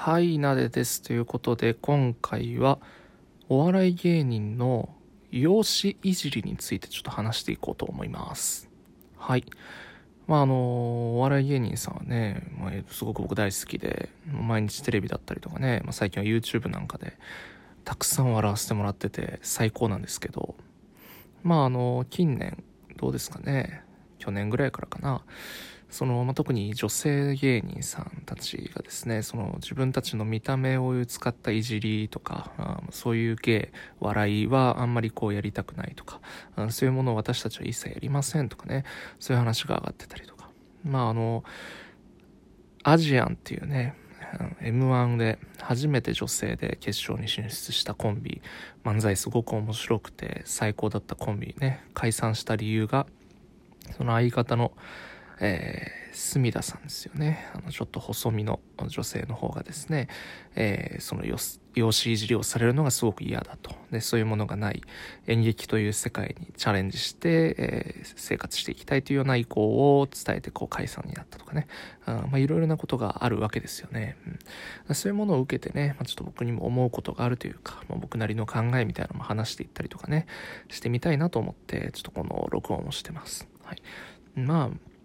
はい、なでです。ということで、今回は、お笑い芸人の容姿いじりについてちょっと話していこうと思います。はい。まあ、あの、お笑い芸人さんはね、まあ、すごく僕大好きで、毎日テレビだったりとかね、まあ、最近は YouTube なんかで、たくさん笑わせてもらってて、最高なんですけど、まあ、あの、近年、どうですかね、去年ぐらいからかな、その、まあ、特に女性芸人さんたちがですね、その自分たちの見た目を使ったいじりとか、あそういう芸、笑いはあんまりこうやりたくないとか、そういうものを私たちは一切やりませんとかね、そういう話が上がってたりとか。まああの、アジアンっていうね、M1 で初めて女性で決勝に進出したコンビ、漫才すごく面白くて最高だったコンビね、解散した理由が、その相方のえー、隅田さんですよね。あの、ちょっと細身の女性の方がですね、えー、その養子いじりをされるのがすごく嫌だと。で、そういうものがない演劇という世界にチャレンジして、えー、生活していきたいというような意向を伝えて、こう、解散になったとかね。あまあ、いろいろなことがあるわけですよね。うん、そういうものを受けてね、まあ、ちょっと僕にも思うことがあるというか、まあ、僕なりの考えみたいなのも話していったりとかね、してみたいなと思って、ちょっとこの録音をしてます。はい。まあ、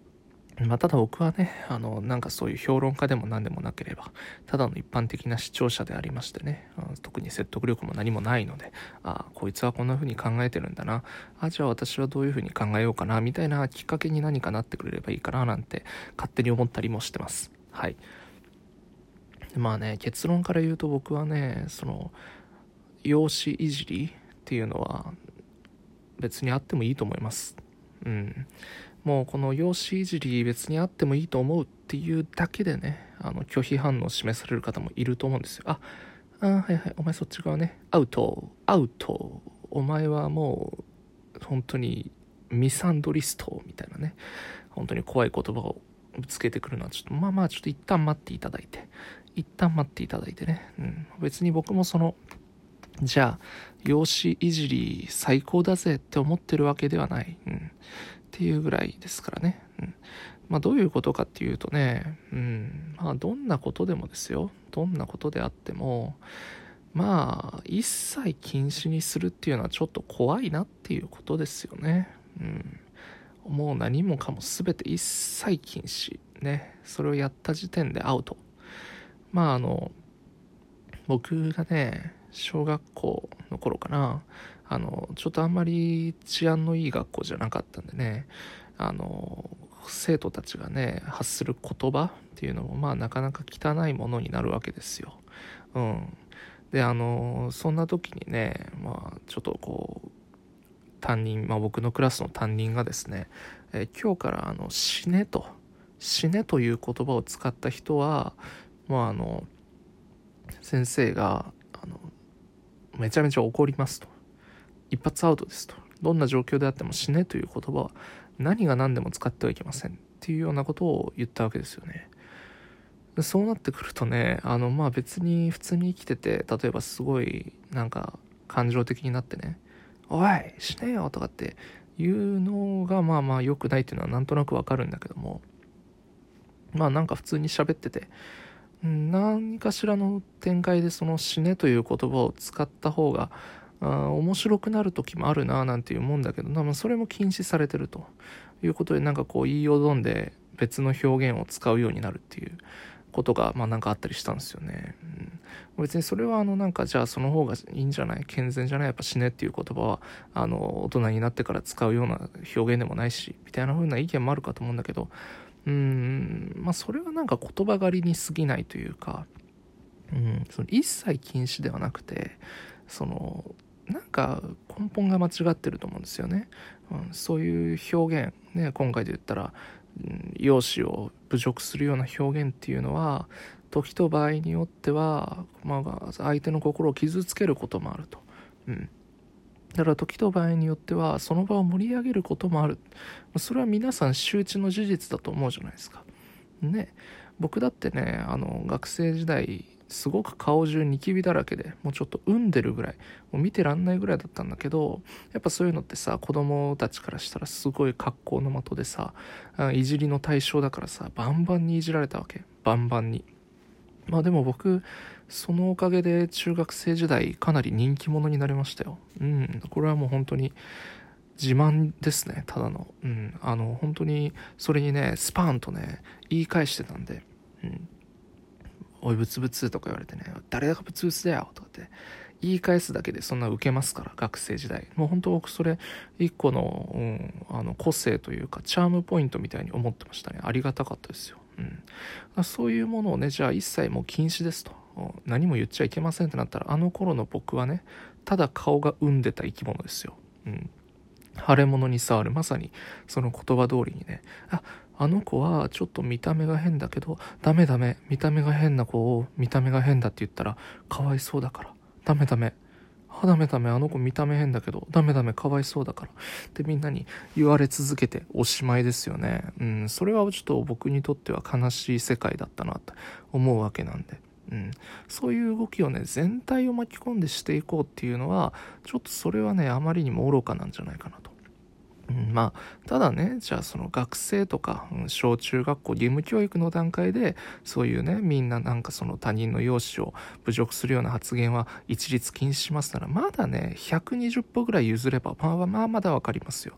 まあ、ただ僕はね、あの、なんかそういう評論家でも何でもなければ、ただの一般的な視聴者でありましてね、特に説得力も何もないので、ああ、こいつはこんな風に考えてるんだな、あじゃあ私はどういう風に考えようかな、みたいなきっかけに何かなってくれればいいかな、なんて勝手に思ったりもしてます。はい。まあね、結論から言うと僕はね、その、容姿いじりっていうのは別にあってもいいと思います。うん。もうこの容姿いじり別にあってもいいと思うっていうだけでね、あの拒否反応を示される方もいると思うんですよ。あ、あはいはい、お前そっち側ね、アウト、アウト、お前はもう本当にミサンドリストみたいなね、本当に怖い言葉をぶつけてくるのはちょっとまあまあちょっと一旦待っていただいて、一旦待っていただいてね、うん、別に僕もその、じゃあ、容姿いじり最高だぜって思ってるわけではない。うん。っていうぐらいですからね。うん。まあどういうことかっていうとね、うん、まあどんなことでもですよ。どんなことであっても、まあ一切禁止にするっていうのはちょっと怖いなっていうことですよね。うん。もう何もかも全て一切禁止。ね。それをやった時点でアウト。まああの、僕がね、小学校の頃かな、あの、ちょっとあんまり治安のいい学校じゃなかったんでね、あの、生徒たちがね、発する言葉っていうのも、まあなかなか汚いものになるわけですよ。うん。で、あの、そんな時にね、まあちょっとこう、担任、まあ僕のクラスの担任がですね、え今日からあの、死ねと、死ねという言葉を使った人は、まああの、先生が、あの、めちゃめちゃ怒りますと。一発アウトですと。どんな状況であっても死ねという言葉は何が何でも使ってはいけませんっていうようなことを言ったわけですよね。そうなってくるとね、あの、まあ別に普通に生きてて、例えばすごいなんか感情的になってね、おい死ねよとかっていうのがまあまあ良くないっていうのはなんとなくわかるんだけども、まあなんか普通に喋ってて、何かしらの展開でその死ねという言葉を使った方が面白くなる時もあるななんていうもんだけど、ま、それも禁止されてるということでなんかこう言いよどんで別の表現を使うようになるっていうことがまあなんかあったりしたんですよね、うん、別にそれはあのなんかじゃあその方がいいんじゃない健全じゃないやっぱ死ねっていう言葉はあの大人になってから使うような表現でもないしみたいな風な意見もあるかと思うんだけどうん。まあそれはなんか言葉狩りに過ぎないというかうん、その一切禁止ではなくてそのなんか根本が間違ってると思うんですよね、うん、そういう表現ね今回で言ったら、うん、容姿を侮辱するような表現っていうのは時と場合によっては、まあ、相手の心を傷つけることもあると、うん、だから時と場合によってはその場を盛り上げることもある。それは皆さん周知の事実だと思うじゃないですか。ね。僕だってねあの学生時代すごく顔中ニキビだらけでもうちょっと産んでるぐらいもう見てらんないぐらいだったんだけどやっぱそういうのってさ子供たちからしたらすごい格好の的でさいじりの対象だからさバンバンにいじられたわけ。バンバンに。まあでも僕そのおかげで中学生時代かなり人気者になりましたよ。うん。これはもう本当に自慢ですね。ただの。うん。あの本当にそれにねスパーンとね言い返してたんで。うん。おいブツブツとか言われてね誰がブツブツだよとかって。言い返すだけでそんな受けますから学生時代。もう本当僕それ一個の,、うん、あの個性というかチャームポイントみたいに思ってましたね。ありがたかったですよ、うん、そういうものをねじゃあ一切もう禁止ですと。何も言っちゃいけませんってなったらあの頃の僕はねただ顔が生んでた生き物ですよ、うん、腫れ物に触る。まさにその言葉通りにね。ああの子はちょっと見た目が変だけどダメダメ見た目が変な子を見た目が変だって言ったらかわいそうだからダメダメ。あ、ダメダメ。あの子見た目変だけど、ダメダメ。かわいそうだから。ってみんなに言われ続けておしまいですよね。うん。それはちょっと僕にとっては悲しい世界だったなと思うわけなんで。うん、そういう動きをね全体を巻き込んでしていこうっていうのはちょっとそれはねあまりにも愚かなんじゃないかなとまあただねじゃあその学生とか、小中学校義務教育の段階でそういうねみんななんかその他人の容姿を侮辱するような発言は一律禁止しますならまだね120歩ぐらい譲ればまあまあまだわかりますよ。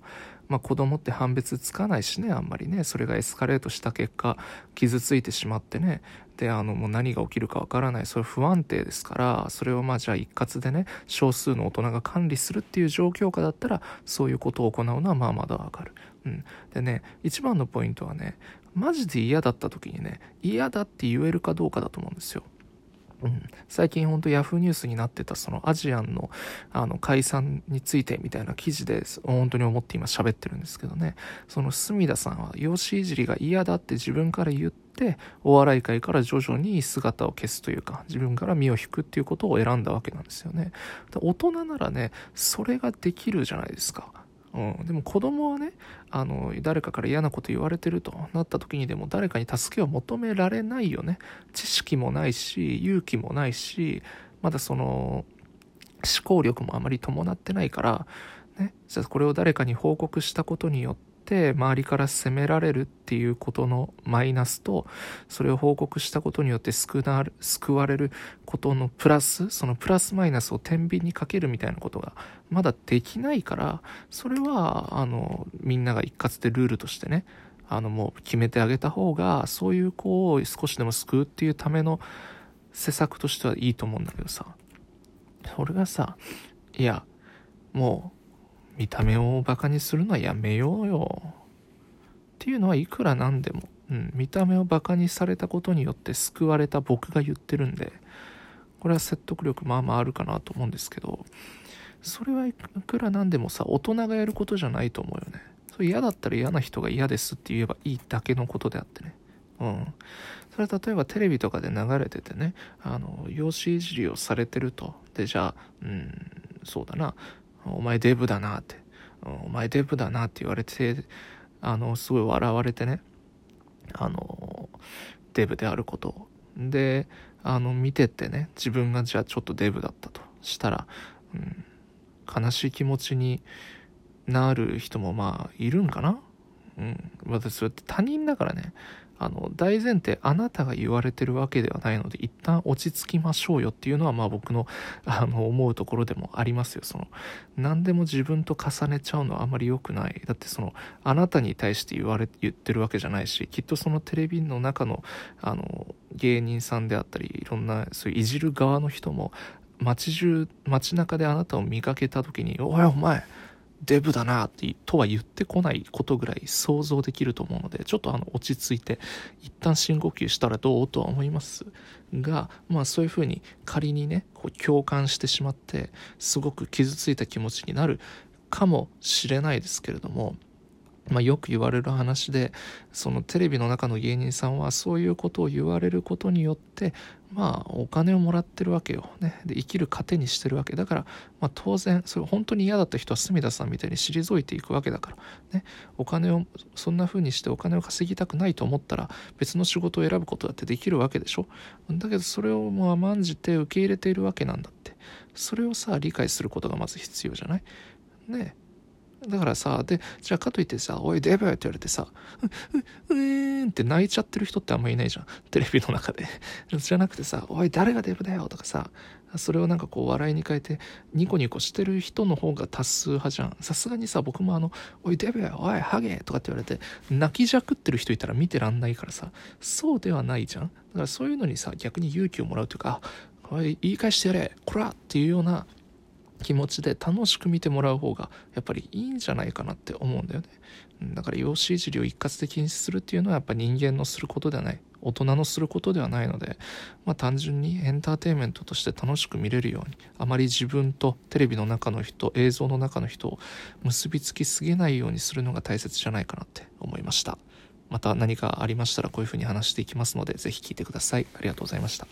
まあ、子供って判別つかないしねあんまりね。それがエスカレートした結果傷ついてしまってね。であのもう何が起きるかわからない。それ不安定ですからそれをまあじゃあ一括でね少数の大人が管理するっていう状況下だったらそういうことを行うのはまあまだわかる、うん、でね一番のポイントはねマジで嫌だった時にね嫌だって言えるかどうかだと思うんですよ。うん、最近ほんとヤフーニュースになってたそのアジアンのあの解散についてみたいな記事で本当に思って今喋ってるんですけどね。その隅田さんは養子いじりが嫌だって自分から言ってお笑い界から徐々に姿を消すというか自分から身を引くっていうことを選んだわけなんですよね。大人ならねそれができるじゃないですか。うん、でも子供はねあの誰かから嫌なこと言われてるとなった時にでも誰かに助けを求められないよね。知識もないし勇気もないしまだその思考力もあまり伴ってないから、ね、じゃあこれを誰かに報告したことによってて周りから責められるっていうことのマイナスとそれを報告したことによって救救われることのプラスそのプラスマイナスを天秤にかけるみたいなことがまだできないからそれはあのみんなが一括でルールとしてねあのもう決めてあげた方がそういう子を少しでも救うっていうための施策としてはいいと思うんだけどさ。それがさいやもう見た目をバカにするのはやめようよ。っていうのはいくらなんでも、うん、見た目をバカにされたことによって救われた僕が言ってるんで。これは説得力まあまああるかなと思うんですけど。それはいくらなんでもさ大人がやることじゃないと思うよね。それ嫌だったら嫌な人が嫌ですって言えばいいだけのことであってね。うん。それは例えばテレビとかで流れててねあの養子いじりをされてると。でじゃあうんそうだな。お前デブだなって、お前デブだなって言われて、あの、すごい笑われてね、あの、デブであることを。で、あの、見ててね、自分がじゃあちょっとデブだったとしたら、うん、悲しい気持ちになる人もまあ、いるんかなうん。私、それって他人だからね、あの、大前提、あなたが言われてるわけではないので、一旦落ち着きましょうよっていうのは、まあ僕の、あの、思うところでもありますよ。その、何でも自分と重ねちゃうのはあまり良くない。だってその、あなたに対して言われ、言ってるわけじゃないし、きっとそのテレビの中の、あの、芸人さんであったり、いろんな、そういういじる側の人も、街中、街中であなたを見かけた時に、おいお前、デブだなってとは言ってこないことぐらい想像できると思うのでちょっとあの落ち着いて一旦深呼吸したらどうとは思いますがまあそういうふうに仮にねこう共感してしまってすごく傷ついた気持ちになるかもしれないですけれどもまあ、よく言われる話でそのテレビの中の芸人さんはそういうことを言われることによってまあお金をもらってるわけよ、ね、で生きる糧にしてるわけ。だから、まあ、当然それ本当に嫌だった人は隅田さんみたいに退いていくわけだから、ね、お金をそんな風にしてお金を稼ぎたくないと思ったら別の仕事を選ぶことだってできるわけでしょ。だけどそれをもう甘んじて受け入れているわけなんだって。それをさ理解することがまず必要じゃない？ね。えだからさ、で、じゃあかといってさ、おいデブって言われてさ、う、う、うーんって泣いちゃってる人ってあんまいないじゃん。テレビの中で。じゃなくてさ、おい誰がデブだよとかさ、それをなんかこう笑いに変えてニコニコしてる人の方が多数派じゃん。さすがにさ、僕もあの、おいデブやおいハゲとかって言われて、泣きじゃくってる人いたら見てらんないからさ、そうではないじゃん。だからそういうのにさ、逆に勇気をもらうというか、おい、言い返してやれこらっていうような気持ちで楽しく見てもらう方がやっぱりいいんじゃないかなって思うんだよね。だから養子いじりを一括で禁止するっていうのはやっぱ人間のすることではない。大人のすることではないので、まあ、単純にエンターテインメントとして楽しく見れるようにあまり自分とテレビの中の人映像の中の人を結びつきすぎないようにするのが大切じゃないかなって思いました。また何かありましたらこういうふうに話していきますのでぜひ聞いてください。ありがとうございました。